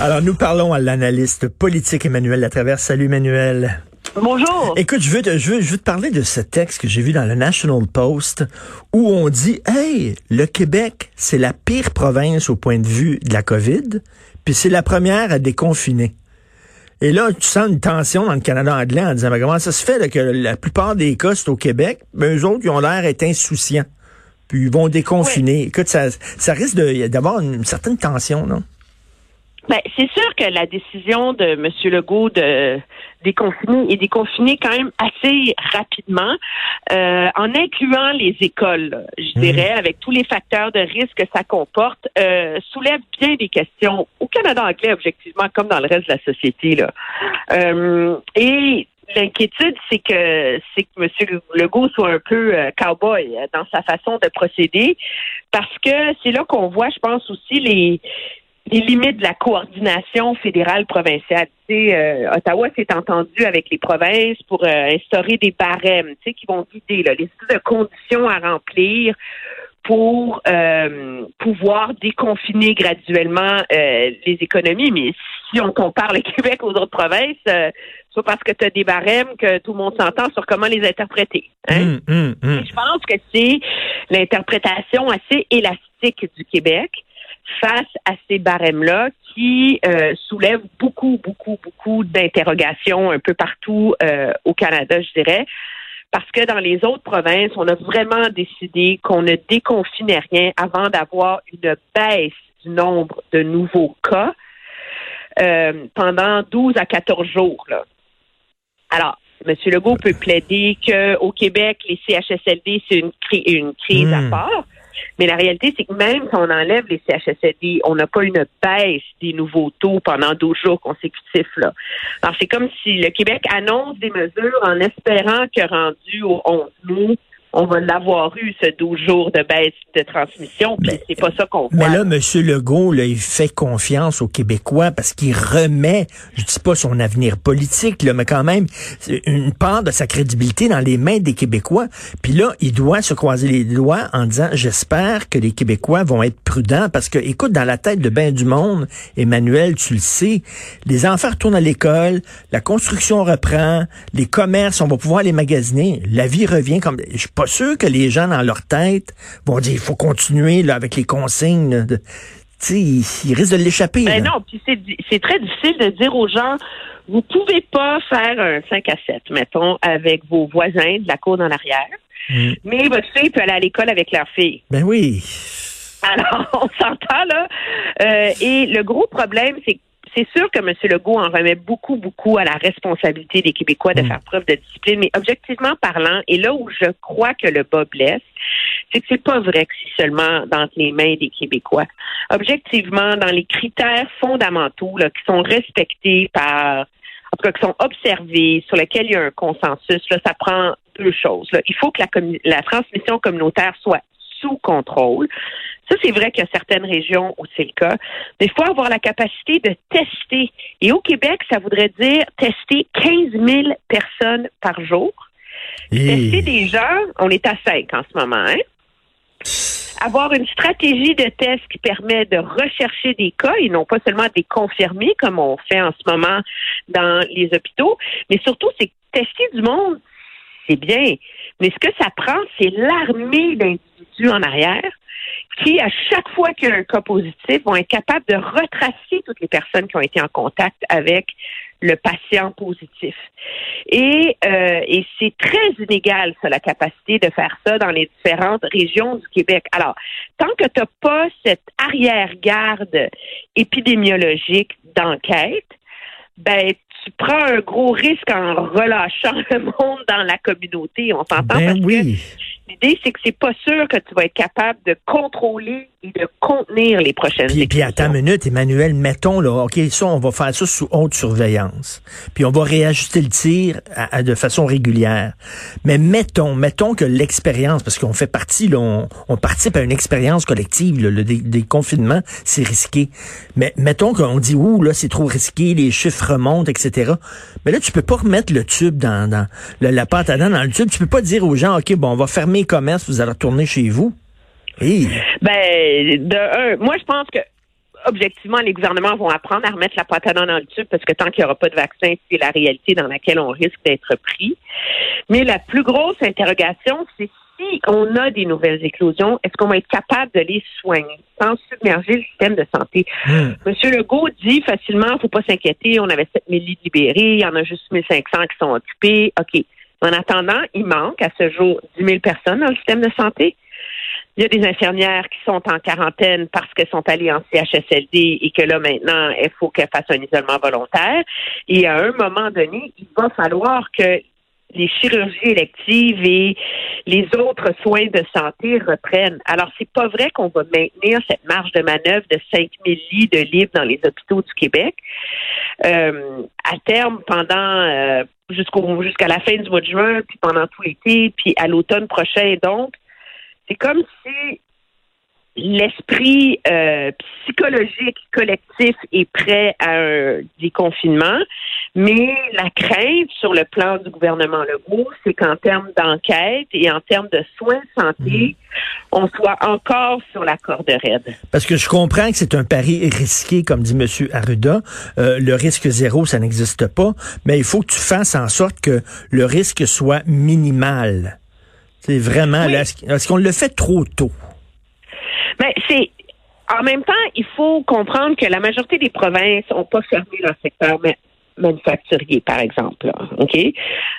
Alors, nous parlons à l'analyste politique Emmanuel Latraverse. Salut, Emmanuel. Bonjour. Écoute, je veux, te, je, veux, je veux te parler de ce texte que j'ai vu dans le National Post où on dit, hey, le Québec, c'est la pire province au point de vue de la COVID, puis c'est la première à déconfiner. Et là, tu sens une tension dans le Canada anglais en disant, mais comment ça se fait là, que la plupart des cas, c'est au Québec, mais eux autres, ils ont l'air d'être insouciants, puis ils vont déconfiner. Écoute, ça, ça risque d'avoir une certaine tension, non? Ben, c'est sûr que la décision de M. Legault de déconfiner est déconfiner quand même assez rapidement, euh, en incluant les écoles, je dirais, avec tous les facteurs de risque que ça comporte, euh, soulève bien des questions au Canada anglais, objectivement, comme dans le reste de la société. Là. Euh, et L'inquiétude, c'est que c'est que M. Legault soit un peu euh, cowboy dans sa façon de procéder, parce que c'est là qu'on voit, je pense aussi les les limites de la coordination fédérale provinciale. Tu sais, euh, Ottawa s'est entendu avec les provinces pour euh, instaurer des barèmes, tu sais, qui vont guider là, les de conditions à remplir pour euh, pouvoir déconfiner graduellement les économies. Mais si on compare le Québec aux autres provinces, c'est parce que tu as des barèmes que tout le monde s'entend sur comment les interpréter. Hein? Hum, hum, hum. Je pense que c'est l'interprétation assez élastique du Québec face à ces barèmes-là qui euh, soulèvent beaucoup, beaucoup, beaucoup d'interrogations un peu partout euh, au Canada, je dirais. Parce que dans les autres provinces, on a vraiment décidé qu'on ne déconfinait rien avant d'avoir une baisse du nombre de nouveaux cas euh, pendant 12 à 14 jours. Là. Alors, M. Legault peut plaider qu'au Québec, les CHSLD, c'est une, une crise à hmm. part. Mais la réalité, c'est que même si on enlève les CHSLD, on n'a pas une baisse des nouveaux taux pendant 12 jours consécutifs. Alors, c'est comme si le Québec annonce des mesures en espérant que rendu au 11 mai, on va l'avoir eu, ce 12 jours de baisse de transmission, puis c'est pas ça qu'on voit. Mais là, M. Legault, là, il fait confiance aux Québécois parce qu'il remet, je dis pas son avenir politique, là, mais quand même, une part de sa crédibilité dans les mains des Québécois. Puis là, il doit se croiser les doigts en disant, j'espère que les Québécois vont être prudents parce que, écoute, dans la tête de bien du monde, Emmanuel, tu le sais, les enfants retournent à l'école, la construction reprend, les commerces, on va pouvoir les magasiner, la vie revient comme, je suis pas pas sûr que les gens dans leur tête vont dire il faut continuer là, avec les consignes. De, ils, ils risquent de l'échapper. Ben non, puis c'est très difficile de dire aux gens vous pouvez pas faire un 5 à 7, mettons, avec vos voisins de la cour dans l'arrière. Mm. Mais votre fille peut aller à l'école avec leur fille. Ben oui. Alors, on s'entend là. Euh, et le gros problème, c'est que c'est sûr que M. Legault en remet beaucoup, beaucoup à la responsabilité des Québécois de mm. faire preuve de discipline, mais objectivement parlant, et là où je crois que le bas blesse, c'est que c'est pas vrai que c'est seulement dans les mains des Québécois. Objectivement, dans les critères fondamentaux là, qui sont respectés par en tout cas, qui sont observés, sur lesquels il y a un consensus, là, ça prend deux choses. Il faut que la, la transmission communautaire soit sous contrôle. Ça, c'est vrai qu'il y a certaines régions où c'est le cas. Mais il faut avoir la capacité de tester. Et au Québec, ça voudrait dire tester 15 000 personnes par jour. Tester des gens, on est à 5 en ce moment. Hein? Avoir une stratégie de test qui permet de rechercher des cas et non pas seulement des confirmer comme on fait en ce moment dans les hôpitaux, mais surtout c'est tester du monde, c'est bien. Mais ce que ça prend, c'est l'armée d'individus en arrière qui, à chaque fois qu'il y a un cas positif, vont être capables de retracer toutes les personnes qui ont été en contact avec le patient positif. Et, euh, et c'est très inégal, ça, la capacité de faire ça dans les différentes régions du Québec. Alors, tant que tu n'as pas cette arrière-garde épidémiologique d'enquête, ben, tu prends un gros risque en relâchant le monde dans la communauté. On s'entend ben oui. L'idée, c'est que c'est pas sûr que tu vas être capable de contrôler et de contenir les prochaines puis, puis attends une minute, Emmanuel, mettons là, OK, ça, on va faire ça sous haute surveillance. Puis on va réajuster le tir de façon régulière. Mais mettons, mettons que l'expérience, parce qu'on fait partie, là, on, participe à une expérience collective, le des, confinements, c'est risqué. Mais mettons qu'on dit, ouh, là, c'est trop risqué, les chiffres remontent, etc. Mais là, tu peux pas remettre le tube dans, dans la pâte à dents dans le tube. Tu peux pas dire aux gens, OK, bon, on va fermer commerces, vous allez retourner chez vous? Ben, de un, moi, je pense que objectivement, les gouvernements vont apprendre à remettre la patate dans le tube parce que tant qu'il n'y aura pas de vaccin, c'est la réalité dans laquelle on risque d'être pris. Mais la plus grosse interrogation, c'est si on a des nouvelles éclosions, est-ce qu'on va être capable de les soigner sans submerger le système de santé? Hmm. Monsieur Legault dit facilement, il ne faut pas s'inquiéter, on avait 7000 lits libérés, il y en a juste 1500 qui sont occupés. OK. En attendant, il manque à ce jour 10 000 personnes dans le système de santé. Il y a des infirmières qui sont en quarantaine parce qu'elles sont allées en CHSLD et que là, maintenant, il faut qu'elles fassent un isolement volontaire. Et à un moment donné, il va falloir que les chirurgies électives et les autres soins de santé reprennent. Alors, c'est pas vrai qu'on va maintenir cette marge de manœuvre de 5000 lits de libre dans les hôpitaux du Québec. Euh, à terme, pendant euh, jusqu'au jusqu'à la fin du mois de juin, puis pendant tout l'été, puis à l'automne prochain, donc, c'est comme si l'esprit euh, psychologique collectif est prêt à un déconfinement, mais la crainte sur le plan du gouvernement Legault, c'est qu'en termes d'enquête et en termes de soins de santé, mhm. on soit encore sur la corde raide. Parce que je comprends que c'est un pari risqué, comme dit M. Arruda. Euh, le risque zéro, ça n'existe pas, mais il faut que tu fasses en sorte que le risque soit minimal. C'est vraiment, est-ce qu'on le fait trop tôt? Ben, c'est en même temps, il faut comprendre que la majorité des provinces n'ont pas fermé leur secteur manufacturier, par exemple. OK?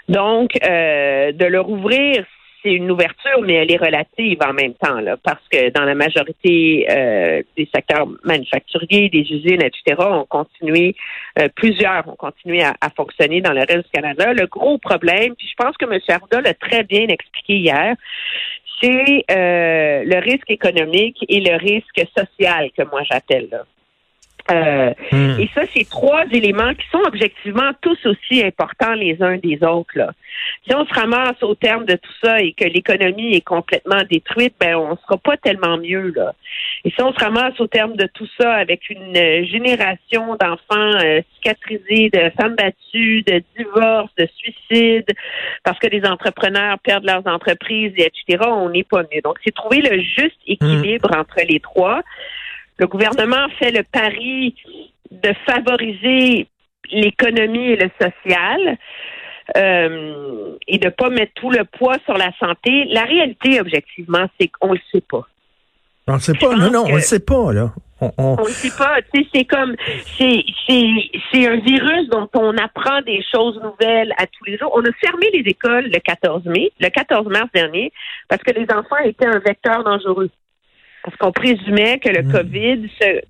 Donc, euh, de leur ouvrir, c'est une ouverture, mais elle est relative en même temps, là, parce que dans la majorité euh, des secteurs manufacturiers, des usines, etc., ont continué, euh, plusieurs ont continué à, fonctionner dans le reste du Canada. Le gros problème, puis je pense que M. Arruda l'a très bien expliqué hier, c'est euh, le risque économique et le risque social que moi j'appelle. Euh, hmm. Et ça, c'est trois éléments qui sont objectivement tous aussi importants les uns des autres. Là. Si on se ramasse au terme de tout ça et que l'économie est complètement détruite, ben on sera pas tellement mieux là. Et si on se ramasse au terme de tout ça avec une génération d'enfants euh, cicatrisés, de femmes battues, de divorces, de suicides, parce que les entrepreneurs perdent leurs entreprises, etc., on n'est pas mieux. Donc, c'est trouver le juste équilibre hmm. entre les trois. Le gouvernement fait le pari de favoriser l'économie et le social. Euh, et de pas mettre tout le poids sur la santé. La réalité, objectivement, c'est qu'on le sait pas. On le sait pas, non, non, on le sait pas, là. On, le sait pas, tu sais, c'est comme, c'est, c'est, un virus dont on apprend des choses nouvelles à tous les jours. On a fermé les écoles le 14 mai, le 14 mars dernier, parce que les enfants étaient un vecteur dangereux parce qu'on présumait que le hmm. COVID se,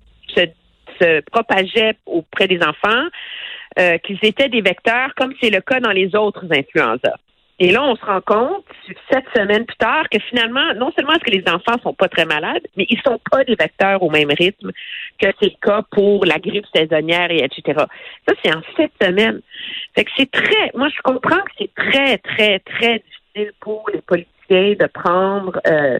se, propageait auprès des enfants, euh, qu'ils étaient des vecteurs, comme c'est le cas dans les autres influenza. Et là, on se rend compte, sept semaines plus tard, que finalement, non seulement est-ce que les enfants sont pas très malades, mais ils sont pas des vecteurs au même rythme que c'est le cas pour la grippe saisonnière et etc. Ça, c'est en sept semaines. Fait que c'est très, moi, je comprends que c'est très, très, très difficile pour les politiciens de prendre euh,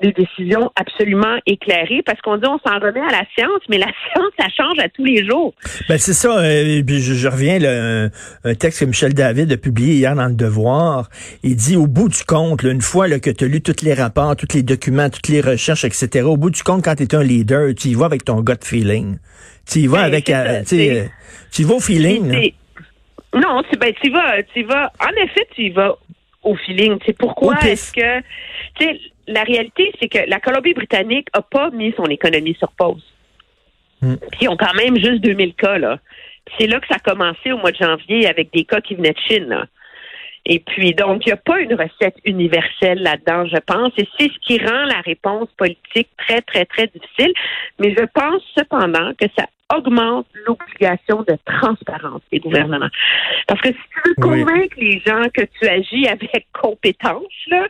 des décisions absolument éclairées parce qu'on dit on s'en remet à la science, mais la science, ça change à tous les jours. Ben c'est ça. Euh, je, reviens, là, un, texte que Michel David a publié hier dans Le Devoir. Il dit, au bout du compte, une fois là, que tu as lu tous les rapports, tous les documents, toutes les recherches, etc., au bout du compte, quand tu es un leader, tu y vas avec ton gut feeling. Tu y vas ben, avec... Euh, tu y vas au feeling. Non, ben, tu vas, tu vas, en effet, tu y vas au feeling. C'est pourquoi est-ce que, tu sais, la réalité, c'est que la Colombie-Britannique a pas mis son économie sur pause. Hmm. Puis ils ont quand même juste 2000 cas, là. C'est là que ça a commencé au mois de janvier avec des cas qui venaient de Chine, là. Et puis, donc, il n'y a pas une recette universelle là-dedans, je pense. Et c'est ce qui rend la réponse politique très, très, très difficile. Mais je pense cependant que ça augmente l'obligation de transparence des gouvernements. Parce que si tu veux convaincre les gens que tu agis avec compétence, là,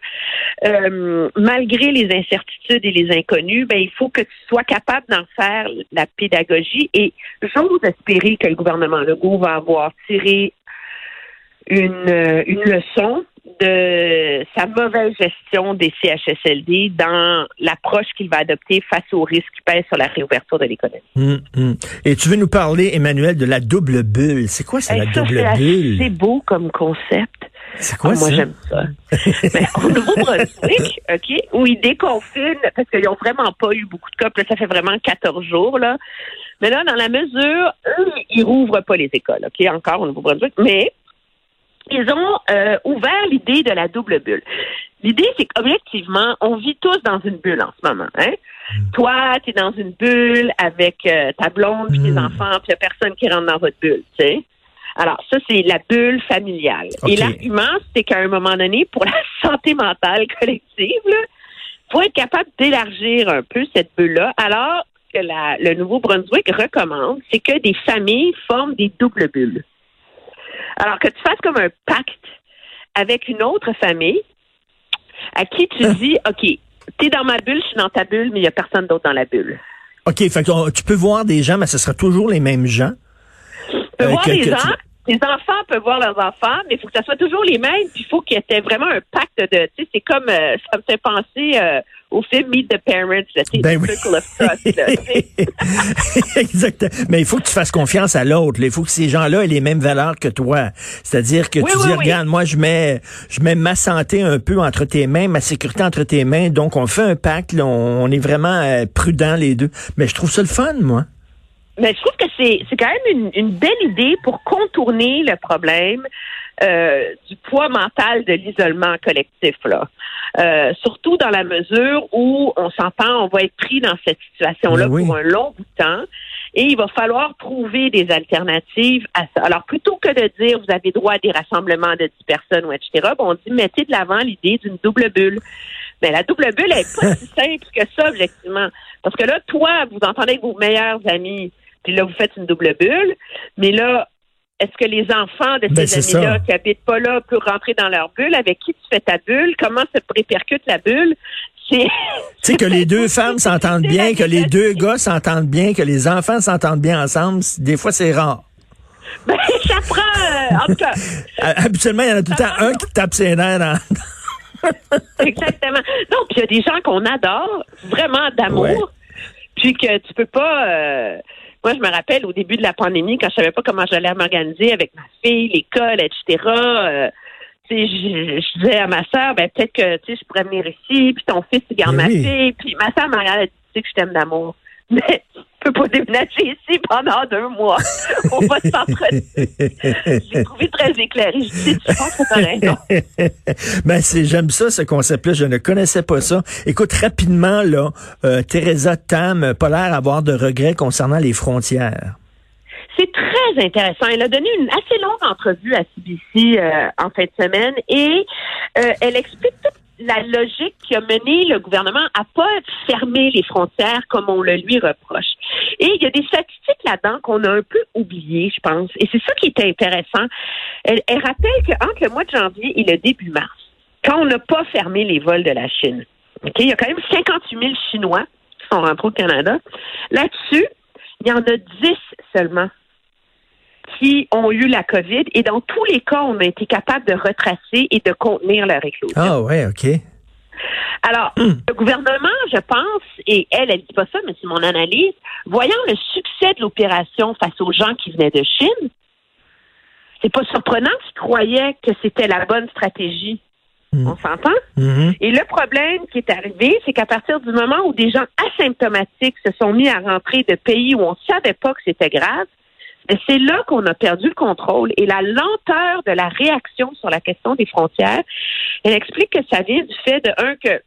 euh, malgré les incertitudes et les inconnus, ben, il faut que tu sois capable d'en faire la pédagogie. Et j'ose espérer que le gouvernement Legault va avoir tiré une, euh, une leçon de sa mauvaise gestion des CHSLD dans l'approche qu'il va adopter face aux risques qui pèsent sur la réouverture de l'économie. Hum, hum. Et tu veux nous parler, Emmanuel, de la double bulle. C'est quoi, ça, la double bulle? C'est beau comme concept. C'est quoi Ah, moi, ça? j'aime ça. Mais au Nouveau-Brunswick, OK, où ils déconfinent, parce qu'ils n'ont vraiment pas eu beaucoup de cas, puis là, ça fait vraiment 14 jours, là. Mais là, dans la mesure, eux, ils rouvrent pas les écoles, OK, encore au Nouveau-Brunswick, mais ils ont euh, ouvert l'idée de la double bulle. L'idée, c'est qu'objectivement, on vit tous dans une bulle en ce moment. Hein? Toi, tu es dans une bulle avec euh, ta blonde puis tes Mm. enfants, puis il n'y a personne qui rentre dans votre bulle, tu sais? Alors, ça, c'est la bulle familiale. Et l'argument, c'est qu'à un moment donné, pour la santé mentale collective, il faut être capable d'élargir un peu cette bulle-là. Alors, ce que la- le Nouveau-Brunswick recommande, c'est que des familles forment des doubles bulles. Alors, que tu fasses comme un pacte avec une autre famille à qui tu Hein? dis, OK, t'es dans ma bulle, je suis dans ta bulle, mais il n'y a personne d'autre dans la bulle. OK, fait que tu peux voir des gens, mais ce sera toujours les mêmes gens. Tu peux Euh, voir que- les que gens, les enfants peuvent voir leurs enfants, mais il faut que ça soit toujours les mêmes, puis il faut qu'il y ait vraiment un pacte de, tu sais, c'est comme, euh, ça me fait penser euh, au film Meet the Parents, là, Ben oui. Circle of Trust, là, tu sais. Exactement. Mais il faut que tu fasses confiance à l'autre. Il faut que ces gens-là aient les mêmes valeurs que toi. C'est-à-dire que Oui, tu oui, dis, regarde, moi, je mets, je mets ma santé un peu entre tes mains, ma sécurité entre tes mains. Donc, on fait un pacte. là. on, on est vraiment euh, prudents les deux. Mais je trouve ça le fun, moi. Mais je trouve que c'est c'est quand même une, une belle idée pour contourner le problème euh, du poids mental de l'isolement collectif là. Euh, surtout dans la mesure où on s'entend, on va être pris dans cette situation-là oui. pour un long bout de temps. Et il va falloir trouver des alternatives à ça. Alors, plutôt que de dire vous avez droit à des rassemblements de 10 personnes ou etc., ben, on dit mettez de l'avant l'idée d'une double bulle. Mais la double bulle, elle est pas si simple que ça, objectivement. Parce que là, toi, vous entendez avec vos meilleurs amis, puis là, vous faites une double bulle. Mais là, est-ce que les enfants de Ben, ces amis-là qui habitent pas là peuvent rentrer dans leur bulle? Avec qui tu fais ta bulle? Comment se répercute la bulle? C'est Tu sais, que les deux femmes s'entendent bien, que les deux gars s'entendent bien, que les enfants s'entendent bien ensemble. Des fois, c'est rare. ben, ça prend, euh, en tout cas, Habituellement, il y en a tout le temps un qui tape ses nerfs dans... Exactement. Non, puis il y a des gens qu'on adore, vraiment d'amour, Ouais. puis que tu peux pas. euh, moi, je me rappelle au début de la pandémie, quand je savais pas comment j'allais m'organiser avec ma fille, l'école, etc. euh, tu sais, je, je disais à ma sœur, ben peut-être que tu sais, je pourrais venir ici, puis ton fils il garde Mais ma fille, puis ma sœur m'a regardé, tu sais que je t'aime d'amour. Mais tu peux pas déménager ici pendant deux mois. On va s'entretenir. J'ai trouvé très éclairé. Je dis, tu penses que ben, c'est, j'aime ça, ce concept-là. Je ne connaissais pas ça. Écoute, rapidement, là, euh, Teresa Tam, euh, pas l'air d'avoir de regrets concernant les frontières. C'est très intéressant. Elle a donné une assez longue entrevue à CBC euh, en fin de semaine et euh, elle explique toute la logique qui a mené le gouvernement à pas fermer les frontières comme on le lui reproche. Et il y a des statistiques là-dedans qu'on a un peu oubliées, je pense. Et c'est ça qui est intéressant. Elle, elle rappelle qu'entre le mois de janvier et le début mars, quand on n'a pas fermé les vols de la Chine, il y a quand même 58 000 Chinois qui sont rentrés au Canada. Là-dessus, il y en a 10 seulement qui ont eu la COVID et dans tous les cas, on a été capable de retracer et de contenir leur éclosion. Ah ouais, OK. Alors, le gouvernement, je pense, et elle, elle dit pas ça, mais c'est mon analyse, voyant le succès de l'opération face aux gens qui venaient de Chine, c'est pas surprenant qu'ils croyaient que c'était la bonne stratégie. Mm. On s'entend? Mhm. Et le problème qui est arrivé, c'est qu'à partir du moment où des gens asymptomatiques se sont mis à rentrer de pays où on ne savait pas que c'était grave, c'est là qu'on a perdu le contrôle et la lenteur de la réaction sur la question des frontières. Elle explique que ça vient du fait de un que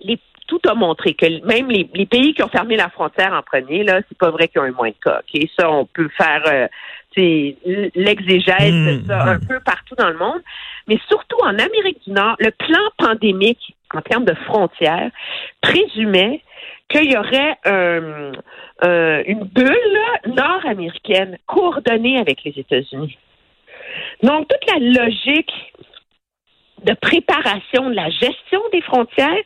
les, tout a montré que même les, les pays qui ont fermé la frontière en premier, là, c'est pas vrai qu'ils ont eu moins de cas. Ça, on peut faire euh, l'exégèse de ça un mm. peu partout dans le monde. Mais surtout en Amérique du Nord, le plan pandémique en termes de frontières présumait qu'il y aurait euh, euh, une bulle nord-américaine coordonnée avec les États-Unis. Donc, toute la logique de préparation de la gestion des frontières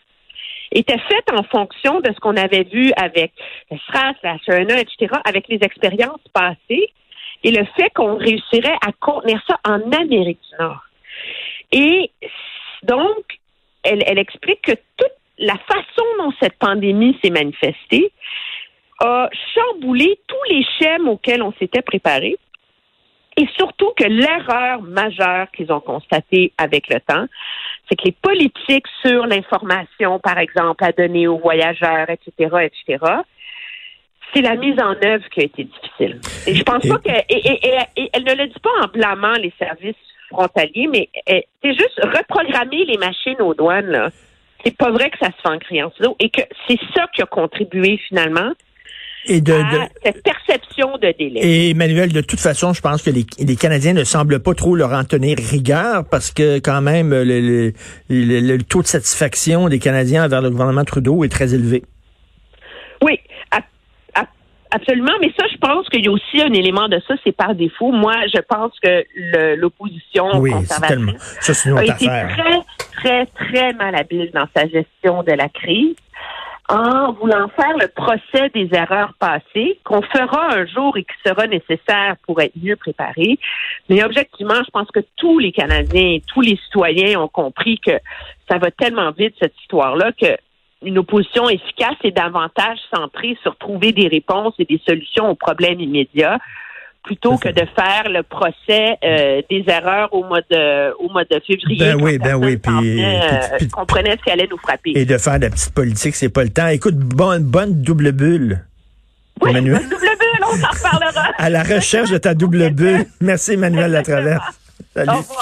était faite en fonction de ce qu'on avait vu avec le SRAS, la Serena, etc., avec les expériences passées et le fait qu'on réussirait à contenir ça en Amérique du Nord. Et donc, elle, elle explique que toute la façon dont cette pandémie s'est manifestée a chamboulé tous les schèmes auxquels on s'était préparé Et surtout que l'erreur majeure qu'ils ont constatée avec le temps, c'est que les politiques sur l'information, par exemple, à donner aux voyageurs, etc., etc., c'est la mise en œuvre qui a été difficile. Et je pense pas que, et, elle ne le dit pas en blâmant les services frontaliers, mais c'est juste reprogrammer les machines aux douanes, là. C'est pas vrai que ça se fait en criant et que c'est ça qui a contribué finalement et de, cette perception de délai. Et Emmanuel, de toute façon, je pense que les, les, Canadiens ne semblent pas trop leur en tenir rigueur parce que quand même le, le, taux de satisfaction des Canadiens envers le gouvernement Trudeau est très élevé. Absolument. Mais ça, je pense qu'il y a aussi un élément de ça, c'est par défaut. Moi, je pense que l'opposition oui, conservatrice ça, a été très, très, très malhabile dans sa gestion de la crise en voulant faire le procès des erreurs passées, qu'on fera un jour et qui sera nécessaire pour être mieux préparé. Mais objectivement, je pense que tous les Canadiens, tous les citoyens ont compris que ça va tellement vite, cette histoire-là, que une opposition efficace est davantage centrée sur trouver des réponses et des solutions aux problèmes immédiats plutôt que de faire le procès euh, des erreurs au mois de au mois de février. Ben oui, ben oui, puis, euh, comprenait ce qui allait nous frapper. Et de faire de la petite politique, c'est pas le temps. Écoute, bonne bonne double bulle. Oui, Emmanuel. double bulle, on s'en reparlera. à la recherche de ta double bulle. Merci Emmanuel Latraverse. Salut.